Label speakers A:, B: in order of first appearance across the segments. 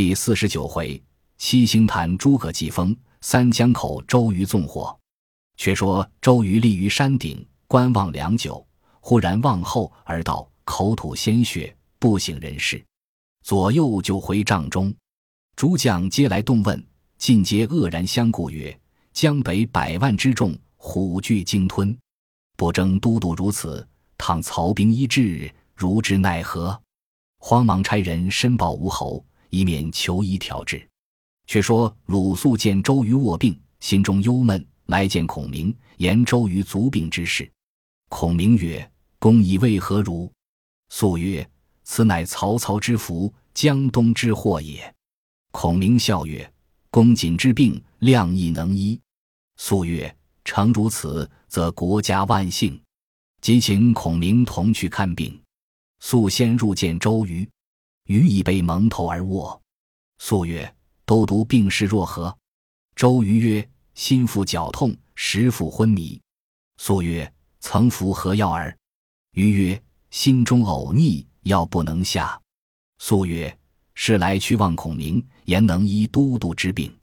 A: 第四十九回，七星坛诸葛祭风，三江口周瑜纵火。却说周瑜立于山顶，观望良久，忽然望后而道：“口吐鲜血，不省人事。”左右就回帐中，诸将皆来动问，尽皆愕然相顾曰：“江北百万之众，虎踞鲸吞，不争都督如此，倘曹兵一至，如之奈何？”慌忙差人申报吴侯。以免求医调治。却说鲁肃见周瑜卧病，心中忧闷，来见孔明，言周瑜足病之事。孔明曰：“公以为何如？”肃曰：“此乃曹操之福，江东之祸也。”孔明笑曰：“公瑾之病，量亦能医。”肃曰：“诚如此，则国家万幸。”即请孔明同去看病。肃先入见周瑜。余已被蒙头而卧。肃曰：“都督病势若何？”周瑜曰：“心腹绞痛，时腹昏迷。”肃曰：“曾服何药耳？”瑜曰：“心中呕逆，药不能下。”肃曰：“是来去望孔明，言能医都督之病。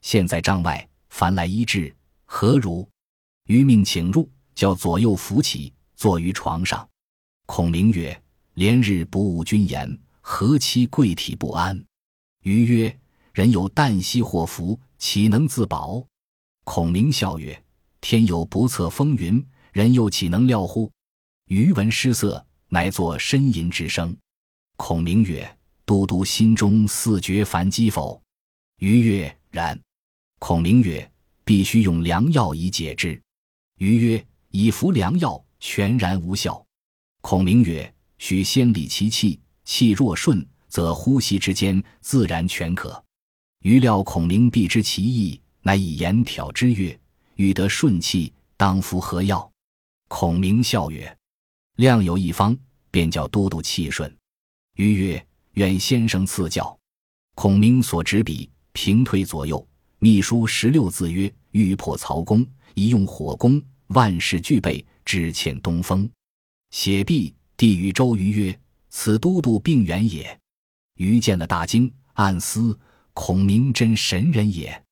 A: 现在帐外，凡来医治，何如？”余命请入，叫左右扶起，坐于床上。孔明曰：“连日不务军言。”何期贵体不安？余曰：“人有旦夕祸福，岂能自保？”孔明笑曰：“天有不测风云，人又岂能料乎？”余闻失色，乃作呻吟之声。孔明曰：“都督心中似觉烦饥否？”余曰：“然。”孔明曰：“必须用良药以解之。”余曰：“以服良药，全然无效。”孔明曰：“须先理其气。”气若顺，则呼吸之间自然全可。余料孔明必知其意，乃以言挑之曰：“欲得顺气，当服何药？”孔明笑曰：“量有一方，便叫都督气顺。”余曰：“愿先生赐教。”孔明所执笔平推左右，秘书十六字曰：“欲破曹公，宜用火攻。万事俱备，只欠东风。”写毕，递与周瑜曰。此都督病源也。余见了大惊，暗思孔明真神人也，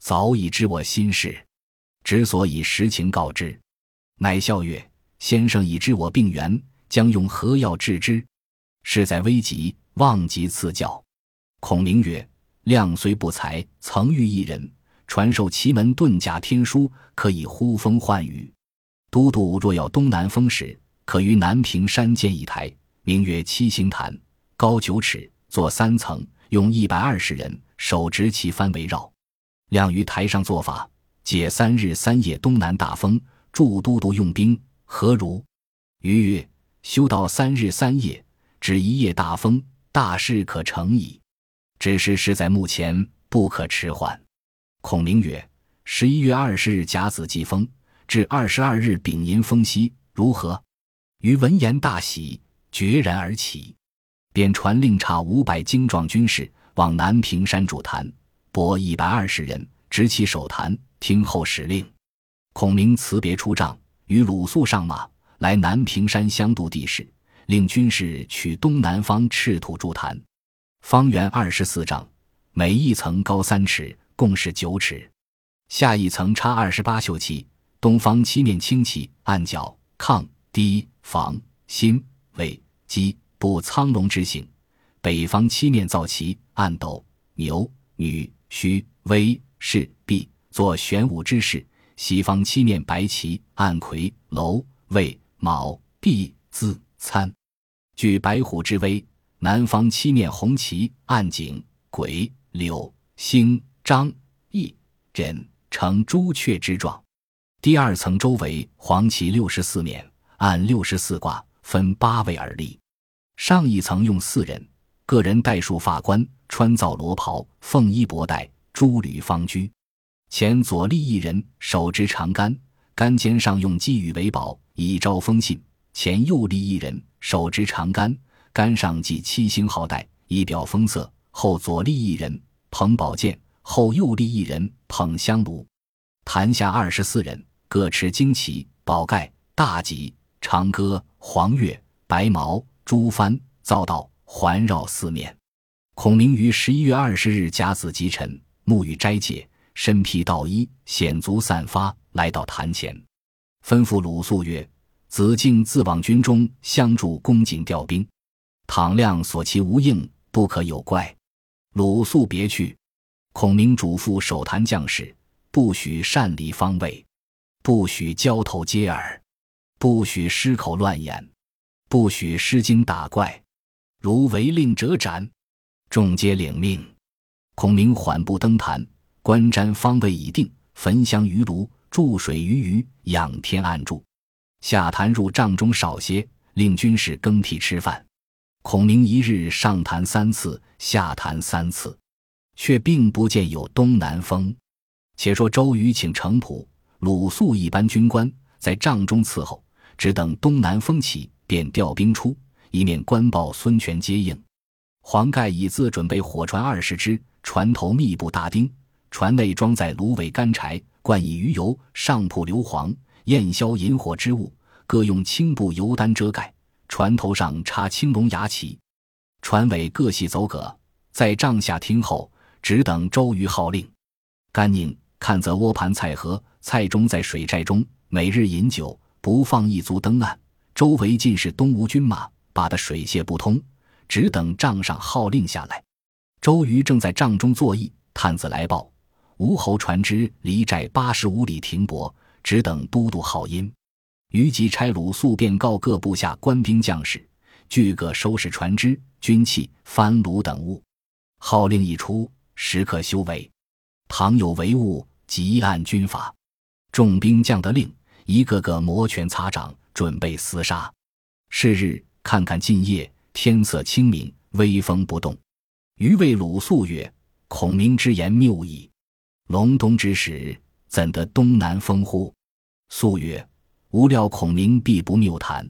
A: 早已知我心事，之所以实情告知，乃笑曰：“先生已知我病源，将用何药治之？事在危急，望即赐教。”孔明曰：“亮虽不才，曾遇一人传授奇门遁甲天书，可以呼风唤雨。都督若要东南风时，可于南屏山建一台。”名曰七星坛，高九尺，坐三层，用一百二十人手执旗幡围绕。亮于台上做法，解三日三夜东南大风，助都督用兵，何如？余曰：修道三日三夜，只一夜大风，大事可成矣。只是事在目前，不可迟缓。孔明曰：十一月二十日甲子季风，至二十二日丙寅风息，如何？余闻言大喜。决然而起，便传令差五百精壮军士往南屏山筑坛，拨一百二十人执起守坛，听候使令。孔明辞别出帐，与鲁肃上马来南屏山相度地势，令军士取东南方赤土筑坛，方圆二十四丈，每一层高三尺，共是九尺。下一层插二十八绣旗，东方七面青旗，暗角、抗、堤、防、心、卫。鸡不苍龙之形，北方七面造旗，按斗牛女虚威士毕，作玄武之势；西方七面白旗，按魁楼魏卯毕字参，具白虎之威。南方七面红旗，按景鬼柳星张翼忍呈朱雀之状。第二层周围黄旗六十四面，按六十四卦。分八位而立，上一层用四人，个人戴束发冠，穿皂罗袍，凤衣博带，珠履方居。前左立一人，手执长杆，杆尖上用积羽为宝，以招风信。前右立一人，手执长杆，杆上系七星号带，以表风色。后左立一人，捧宝剑；后右立一人，捧香炉。坛下二十四人，各持旌旗、宝盖、大戟。长戈、黄钺、白矛、朱幡，遭到环绕四面。孔明于十一月二十日甲子吉辰，沐浴斋戒，身披道衣，显足散发，来到坛前，吩咐鲁肃曰：“子敬自往军中相助，恭谨调兵。倘亮所其无应，不可有怪。”鲁肃别去。孔明嘱咐守坛将士：“不许擅离方位，不许交头接耳，不许失口乱言，不许失惊打怪。如违令者斩。”众皆领命，孔明缓步登坛，观瞻方位已定，焚香于炉，注水于鱼，仰天暗祝。下坛入帐中少歇，令军士更替吃饭。孔明一日上坛三次，下坛三次，却并不见有东南风。且说周瑜请程普、鲁肃一班军官在帐中伺候，只等东南风起，便调兵出，一面官报孙权接应。黄盖已自准备火船二十只，船头密布大钉，船内装载芦苇干柴，灌以鱼油，上铺硫磺，焰消引火之物，各用青布油单遮盖。船头上插青龙牙旗，船尾各系走戈，在帐下听候，只等周瑜号令。甘宁看则窝盘菜盒，蔡中在水寨中每日饮酒，不放一足登岸。周围尽是东吴军马，把得水泄不通。只等帐上号令下来，周瑜正在帐中坐议。探子来报，吴侯船只离寨八十五里停泊，只等都督号音。于即差鲁肃便告各部下官兵将士，俱各收拾船只、军器、帆橹等物。号令一出，时刻修为。倘有违误，即按军法。众兵将得令，一个个摩拳擦掌，准备厮杀。是日，看看近夜。天色清明，微风不动。余谓鲁肃曰：“孔明之言谬矣。隆冬之时，怎得东南风乎？”肃曰：“吾料孔明必不谬谈。”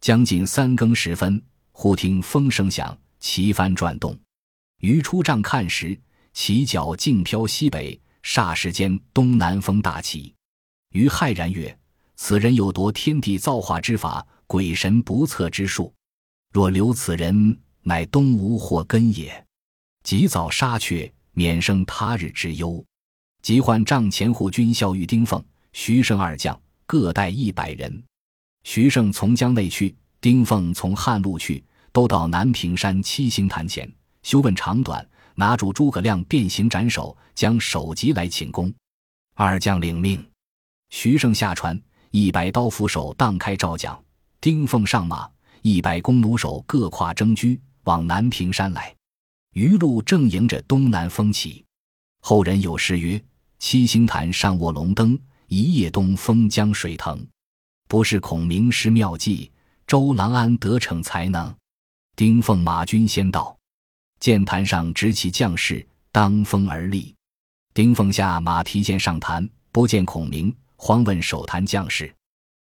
A: 将近三更时分，忽听风声响，旗帆转动。余出帐看时，旗角径飘西北。霎时间，东南风大起。余骇然曰：“此人有夺天地造化之法，鬼神不测之术。”若留此人，乃东吴祸根也。及早杀却，免生他日之忧。即唤帐前护军校尉丁奉、徐盛二将，各带一百人。徐盛从江内去，丁奉从汉路去，都到南屏山七星坛前，休问长短，拿住诸葛亮变形斩首，将首级来请功。二将领命。徐盛下船，一百刀斧手荡开赵将，丁奉上马。一百弓弩手各跨征车往南屏山来，余路正迎着东南风起。后人有诗曰：“七星坛上卧龙灯，一夜东风江水腾。”不是孔明施妙计，周郎安得逞才能。丁奉马军先到，见坛上执旗将士当风而立。丁奉下马提剑上坛，不见孔明，慌问守坛将士，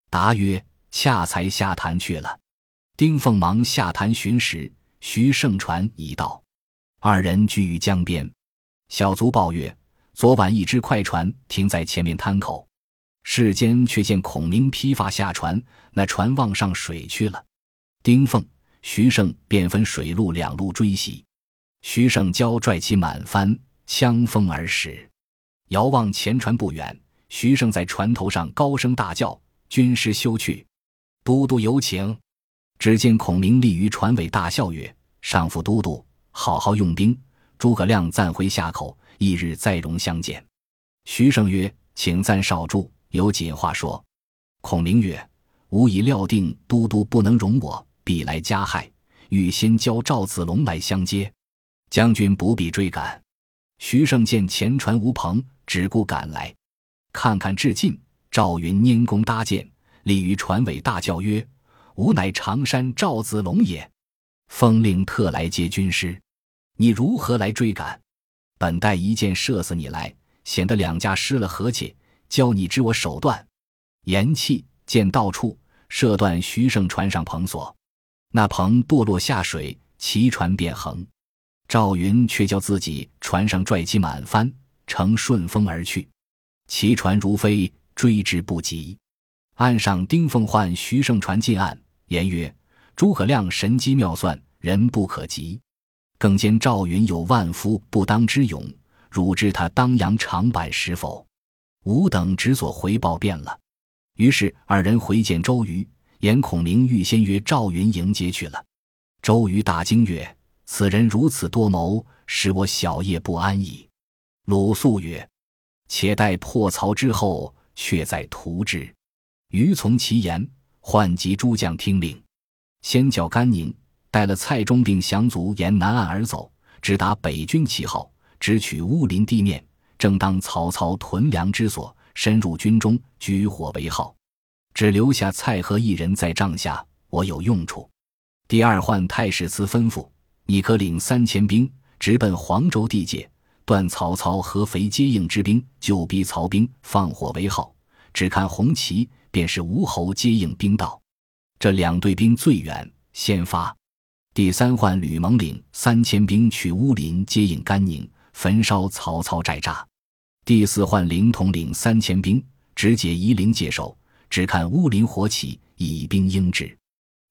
A: 答曰：“恰才下坛去了。”丁奉忙下坛寻时，徐盛船已到，二人居于江边。小卒报曰：“昨晚一只快船停在前面滩口，世间却见孔明披发下船，那船望上水去了。”丁奉、徐盛便分水路两路追袭。徐盛骄拽起满帆，枪风而驶。遥望前船不远，徐盛在船头上高声大叫：“军师休去，都督有请。”只见孔明立于船尾，大笑曰：“上父都督，好好用兵。”诸葛亮暂回下口，翌日再容相见。徐盛曰：“请暂少住，有紧话说。”孔明曰：“吾已料定都督不能容我，必来加害，欲先教赵子龙来相接。将军不必追赶。”徐盛见前船无篷，只顾赶来，看看至近，赵云拈弓搭箭，立于船尾，大叫曰：吾乃常山赵子龙也，封令特来接军师，你如何来追赶？本待一箭射死你来，显得两家失了和气。教你知我手段，言气箭到处，射断徐盛船上篷索，那篷堕落下水，其船便横。赵云却叫自己船上拽起满帆，乘顺风而去，其船如飞，追之不及。岸上丁奉唤徐盛船进岸。言曰：“诸葛亮神机妙算，人不可及。更兼赵云有万夫不当之勇，汝知他当阳长坂是否？”吾等只所回报便了。于是二人回见周瑜，言孔明预先约赵云迎接去了。周瑜大惊曰：“此人如此多谋，使我小夜不安矣。”鲁肃曰：“且待破曹之后，却再图之。”瑜从其言，唤集诸将听令。先叫甘宁带了蔡中并降卒沿南岸而走，直达北军旗号，直取乌林地面。正当曹操屯粮之所，深入军中，举火为号，只留下蔡和一人在帐下，我有用处。第二换太史慈吩咐，你可领三千兵，直奔黄州地界，断曹操合肥接应之兵，就逼曹兵放火为号，只看红旗，便是吴侯接应兵到。这两队兵最远，先发。第三换吕蒙领三千兵去乌林接应甘宁，焚烧曹操寨栅。第四换凌统领三千兵，直解夷陵界守，只看乌林火起，以兵应之。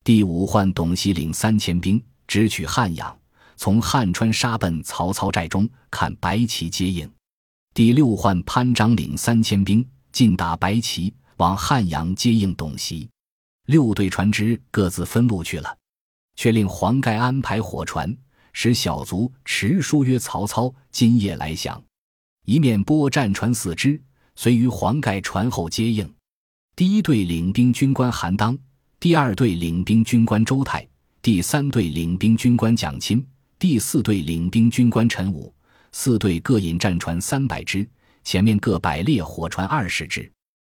A: 第五换董袭领三千兵，直取汉阳，从汉川杀奔曹操寨中，看白旗接应。第六换潘璋领三千兵，进打白旗，往汉阳接应董袭。六队船只各自分路去了，却令黄盖安排火船，使小卒持书约曹操今夜来降。一面拨战船四支，随于黄盖船后接应。第一队领兵军官韩当，第二队领兵军官周泰，第三队领兵军官蒋钦，第四队领兵军官陈武。四队各引战船三百只，前面各摆列火船二十只。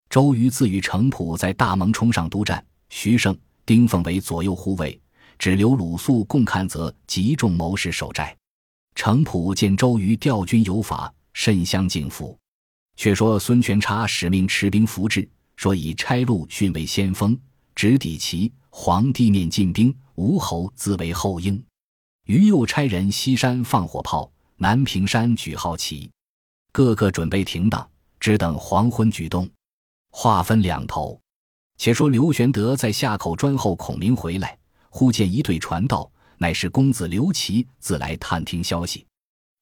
A: 周瑜自与程普在大蒙冲上督战，徐盛、丁奉为左右护卫，只留鲁肃共看则集众谋士守寨。程普见周瑜调军有法。甚相敬服。却说孙权差使命持兵伏至，说以差陆逊为先锋，直抵齐黄地面进兵，吴侯自为后应。于又差人西山放火炮，南屏山举号旗，个个准备停当，只等黄昏举动。话分两头。且说刘玄德在夏口专候孔明回来，忽见一队船到，乃是公子刘琦自来探听消息。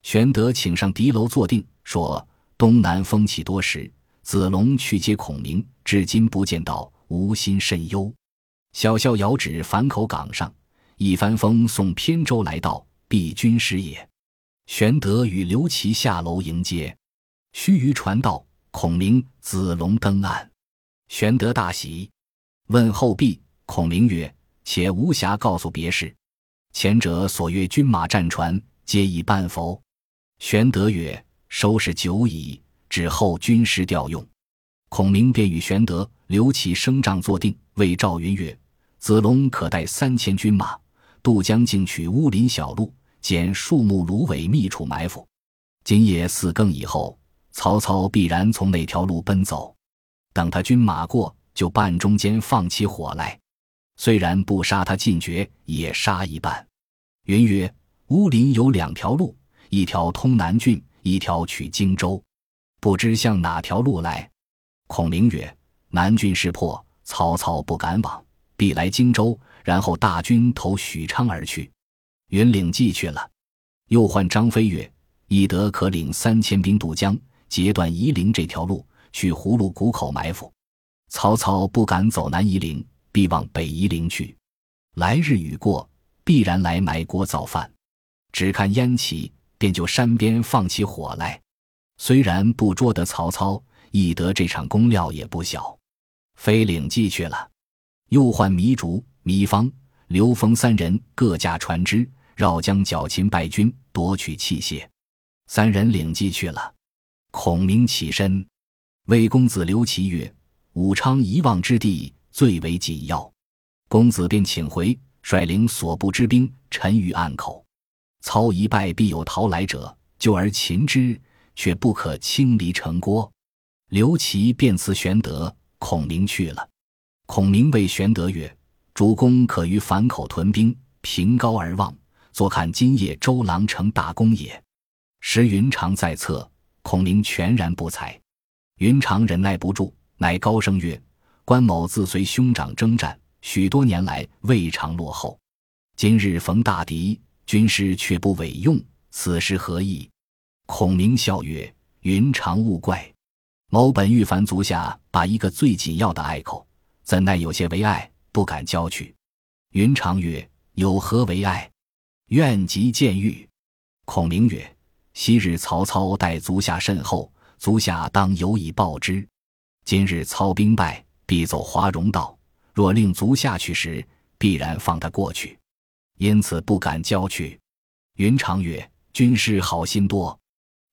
A: 玄德请上敌楼坐定，说：“东南风起多时，子龙去接孔明，至今不见到，无心甚忧。”小校遥指樊口岗上，一帆风送扁舟来到，必军师也。玄德与刘琦下楼迎接。须臾传到，孔明、子龙登岸。玄德大喜，问后毕。孔明曰：“且无暇告诉别事。前者所约军马战船，皆已办否？”玄德曰：“收拾久矣，只候军师调用。”孔明便与玄德、刘琦升帐坐定，谓赵云曰：“子龙可带三千军马渡江，进取乌林小路，捡树木、芦苇，密处埋伏。今夜四更以后，曹操必然从那条路奔走。等他军马过，就半中间放起火来。虽然不杀他尽绝，也杀一半。”云曰：“乌林有两条路。”一条通南郡，一条取荆州，不知向哪条路来。孔明曰：“南郡是破，曹操不敢往，必来荆州，然后大军投许昌而去。”云岭计去了。又唤张飞曰：“翼德可领三千兵渡江，截断夷陵这条路，去葫芦谷口埋伏。曹操不敢走南夷陵，必往北夷陵去。来日雨过，必然来埋锅造饭。只看烟起。”便就山边放起火来，虽然不捉得曹操，翼德这场功料也不小。飞领计去了，又唤糜竺、糜芳、刘封三人各驾船只，绕江剿秦败军，夺取器械。三人领计去了。孔明起身，魏公子刘琦曰：“武昌遗忘之地最为紧要，公子便请回，率领所部之兵，沉于岸口。”操一败，必有逃来者，救而擒之，却不可轻离城郭。刘琦便辞玄德、孔明去了。孔明谓玄德曰：“主公可于樊口屯兵，凭高而望，坐看今夜周郎成大功也。”时云长在侧，孔明全然不才。云长忍耐不住，乃高声曰：“关某自随兄长征战，许多年来未尝落后。今日逢大敌。”军师却不委用，此事何意？”孔明笑曰：“云长勿怪。某本欲烦足下把一个最紧要的隘口，怎奈有些为爱，不敢交去。”云长曰：“有何为爱？愿即见谕。”孔明曰：“昔日曹操待足下甚厚，足下当有以报之。今日操兵败，必走华容道。若令足下去时，必然放他过去，因此不敢交去。”云长曰：“军师好心多。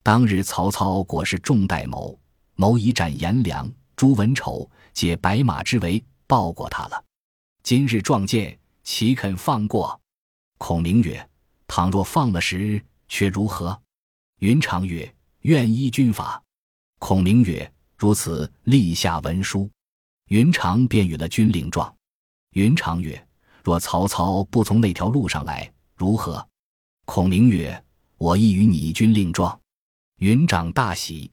A: 当日曹操果是重待某，某以斩颜良、诛文丑，解白马之围，报过他了。今日撞见，岂肯放过？”孔明曰：“倘若放了时，却如何？”云长曰：“愿依军法。”孔明曰：“如此，立下文书。”云长便与了军令状。云长曰：“若曹操不从那条路上来，如何？”孔明曰：“我亦与你军令状。”云长大喜。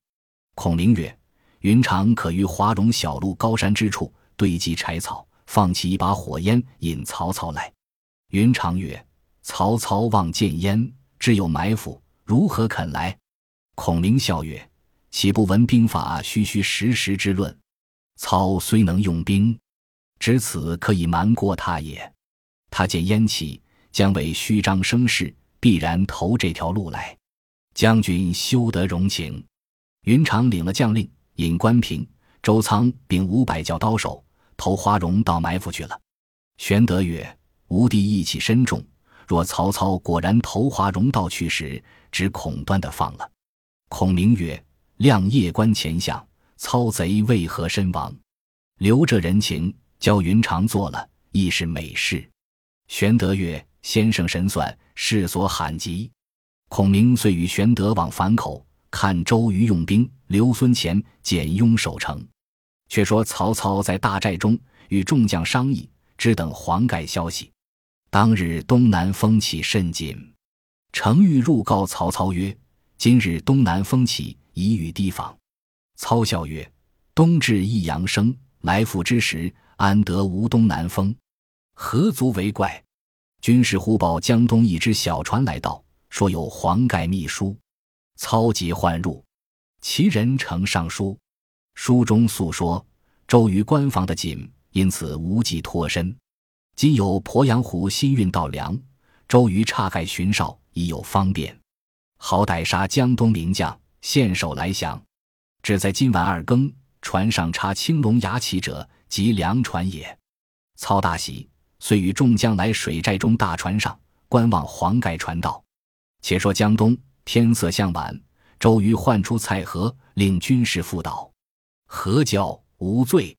A: 孔明曰：“云长可于华容小路高山之处堆积柴草，放起一把火焰，引曹操来。”云长曰：“曹操望见烟，只有埋伏。”如何肯来？孔明笑曰：“岂不闻兵法虚虚实实之论？操虽能用兵，只此可以瞒过他也。他见燕起，将为虚张声势，必然投这条路来。将军休得容情。”云长领了将令，引关平、周仓并五百教刀手投花荣到埋伏去了。玄德曰：“吾弟义气深重。”若曹操果然投华容道去时，只恐端的放了。孔明曰：“亮夜观前相，操贼为何身亡？留着人情，教云长做了，亦是美事。”玄德曰：“先生神算，世所罕及。”孔明遂与玄德往樊口看周瑜用兵，刘孙乾简雍守城。却说曹操在大寨中与众将商议，只等黄盖消息。当日东南风起甚紧，程昱入告曹操曰：“今日东南风起，已雨提防。”操笑曰：“冬至一阳生，来复之时，安得无东南风？何足为怪？”军士忽报江东一只小船来到，说有黄盖密书。操即唤入，其人呈上书，书中诉说周瑜关防的紧，因此无计脱身。今有鄱阳湖新运到粮，周瑜岔开巡哨，已有方便。好歹杀江东名将，献首来降。只在今晚二更，船上插青龙牙旗者，即粮船也。操大喜，遂与众将来水寨中大船上观望黄盖船道。且说江东天色向晚，周瑜唤出蔡和，令军士赴导。何教无罪。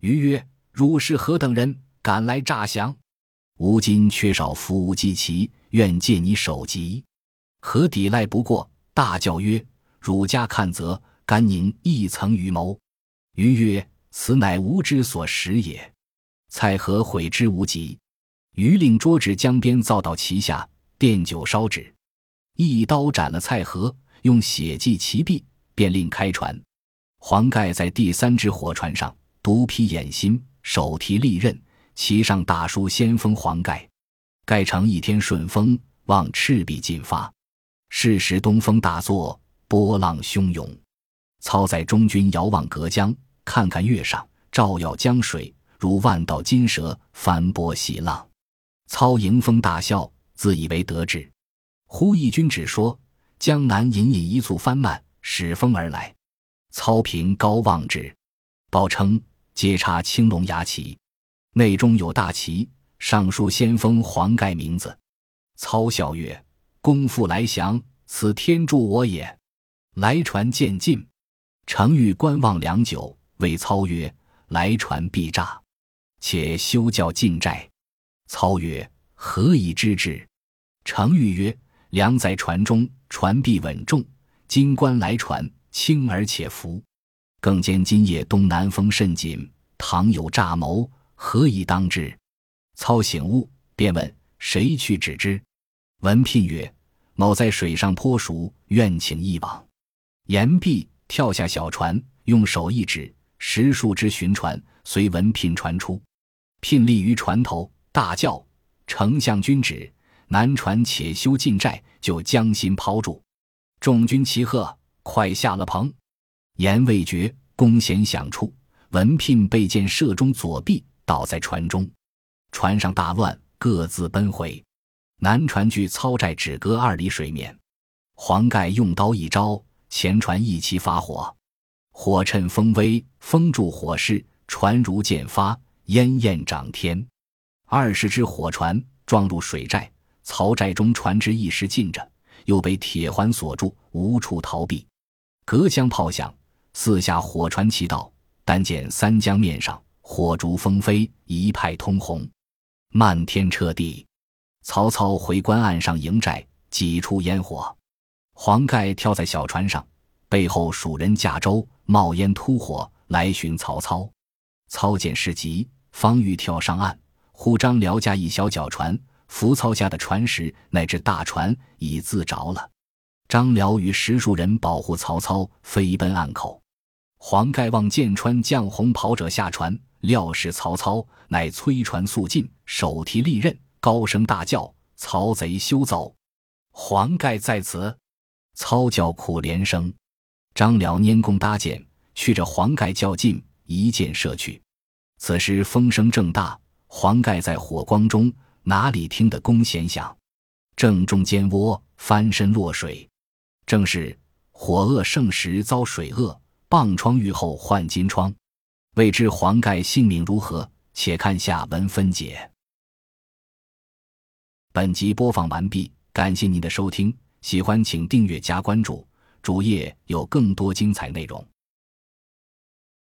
A: 瑜曰：“汝是何等人？”敢来诈降，吾今缺少扶无祭旗，愿借你首级，何抵赖不过？大叫曰：“汝家看则，甘宁亦曾预谋。”余曰：“此乃吾之所识也。”蔡和悔之无及。余令捉至江边，造到旗下，奠酒烧纸，一刀斩了蔡和，用血祭其臂，便令开船。黄盖在第三只火船上，独披眼心，手提利刃。骑上大书“先锋黄盖”，盖乘一天顺风，望赤壁进发。是时东风大作，波浪汹涌。操在中军遥望隔江，看看月上，照耀江水，如万道金蛇翻波细浪。操迎风大笑，自以为得志。忽一军只说：“江南隐隐一簇帆漫，使风而来。”操凭高望之，报称皆插青龙牙旗。内中有大旗，上书先锋黄盖名字。操笑曰：“公复来降，此天助我也。”来船渐近，程昱观望良久，谓操曰：“来船必诈，且休教进寨。”操曰：“何以知之？”程昱曰：“粮在船中，船必稳重。今观来船轻而且浮，更兼今夜东南风甚紧，倘有诈谋。”何以当之？操醒悟，便问谁去指之。文聘曰：“某在水上颇熟，愿请一往。”言毕，跳下小船，用手一指，十数只巡船随文聘传出。聘立于船头，大叫：“丞相君旨！南船且修进寨，就将心抛住。众军齐喝：“快下了棚！”言未绝，弓弦响处，文聘被箭射中左臂，倒在船中。船上大乱，各自奔回。南船距操寨只隔二里水面。黄盖用刀一招，前船一齐发火，火趁风威，封住火势，船如箭发，烟焰涨天。二十只火船撞入水寨，曹寨中船只一时浸着，又被铁环锁住，无处逃避。隔江炮响，四下火船齐到，但见三江面上火烛纷飞，一派通红，漫天彻地。曹操回关岸上营寨，挤出烟火。黄盖跳在小船上，背后蜀人驾舟，冒烟突火来寻曹操。操见事急，方欲跳上岸，忽张辽驾一小脚船，扶操下的船时，乃至大船已自着了。张辽与十数人保护曹操，飞奔岸口。黄盖望见穿绛红袍者下船，料是曹操，乃催船速进，手提利刃，高声大叫：“曹贼休走！黄盖在此！”操叫苦连声，张辽拈弓搭箭，去着黄盖较劲，一箭射去。此时风声正大，黄盖在火光中，哪里听得弓弦响？正中肩窝，翻身落水。正是火恶盛时遭水恶，棒疮愈后患金疮。未知黄盖性命如何？且看下文分解。本集播放完毕，感谢您的收听。喜欢请订阅加关注，主页有更多精彩内容。